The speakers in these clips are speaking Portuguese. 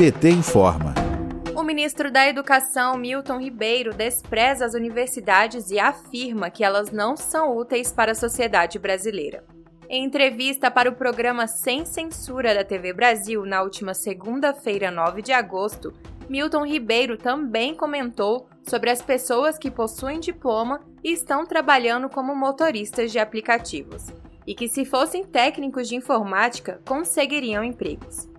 PT informa. O ministro da Educação, Milton Ribeiro, despreza as universidades e afirma que elas não são úteis para a sociedade brasileira. Em entrevista para o programa Sem Censura da TV Brasil, na última segunda-feira, 9 de agosto, Milton Ribeiro também comentou sobre as pessoas que possuem diploma e estão trabalhando como motoristas de aplicativos, e que, se fossem técnicos de informática, conseguiriam empregos.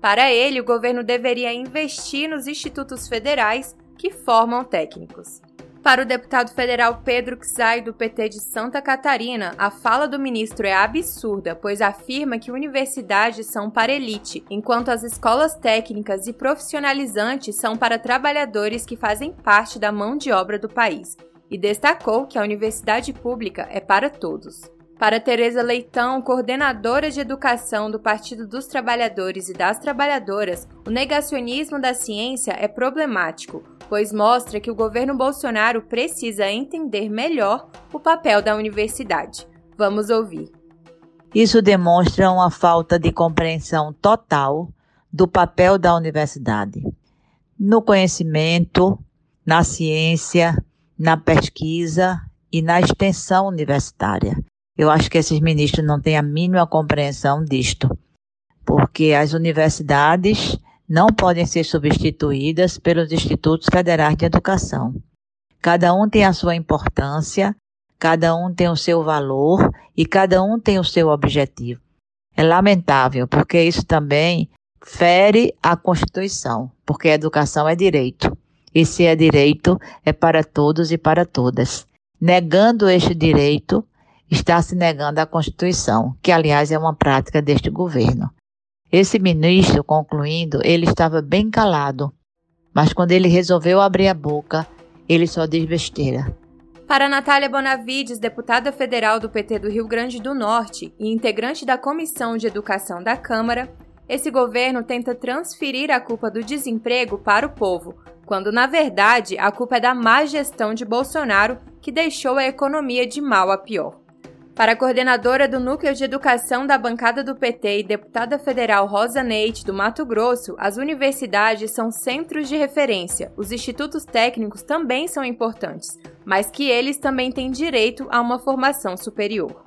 Para ele, o governo deveria investir nos institutos federais que formam técnicos. Para o deputado federal Pedro Xay, do PT de Santa Catarina, a fala do ministro é absurda, pois afirma que universidades são para elite, enquanto as escolas técnicas e profissionalizantes são para trabalhadores que fazem parte da mão de obra do país, e destacou que a universidade pública é para todos. Para Tereza Leitão, coordenadora de educação do Partido dos Trabalhadores e das Trabalhadoras, o negacionismo da ciência é problemático, pois mostra que o governo Bolsonaro precisa entender melhor o papel da universidade. Vamos ouvir. Isso demonstra uma falta de compreensão total do papel da universidade no conhecimento, na ciência, na pesquisa e na extensão universitária. Eu acho que esses ministros não têm a mínima compreensão disto, porque as universidades não podem ser substituídas pelos institutos federais de educação. Cada um tem a sua importância, cada um tem o seu valor e cada um tem o seu objetivo. É lamentável, porque isso também fere a Constituição, porque a educação é direito. E se é direito, é para todos e para todas. Negando este direito, está se negando à Constituição, que, aliás, é uma prática deste governo. Esse ministro, concluindo, ele estava bem calado, mas quando ele resolveu abrir a boca, ele só diz besteira. Para Natália Bonavides, deputada federal do PT do Rio Grande do Norte e integrante da Comissão de Educação da Câmara, esse governo tenta transferir a culpa do desemprego para o povo, quando na verdade a culpa é da má gestão de Bolsonaro que deixou a economia de mal a pior. Para a coordenadora do Núcleo de Educação da bancada do PT e deputada federal Rosa Neite, do Mato Grosso, as universidades são centros de referência. Os institutos técnicos também são importantes, mas que eles também têm direito a uma formação superior.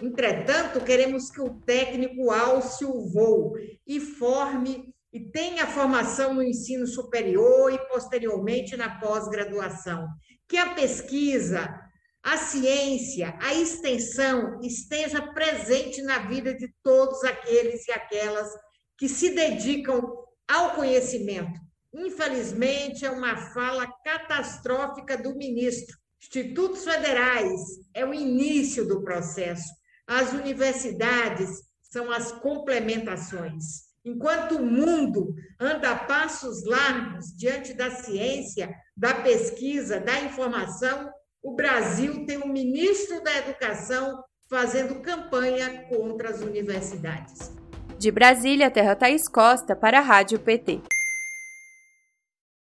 Entretanto, queremos que o técnico alce o voo e forme e tenha formação no ensino superior e posteriormente na pós-graduação. Que a pesquisa, a ciência, a extensão esteja presente na vida de todos aqueles e aquelas que se dedicam ao conhecimento. Infelizmente, é uma fala catastrófica do ministro. Institutos federais é o início do processo. As universidades são as complementações. Enquanto o mundo anda a passos largos diante da ciência, da pesquisa, da informação, o Brasil tem um ministro da Educação fazendo campanha contra as universidades. De Brasília, Terra Thaís Costa, para a Rádio PT.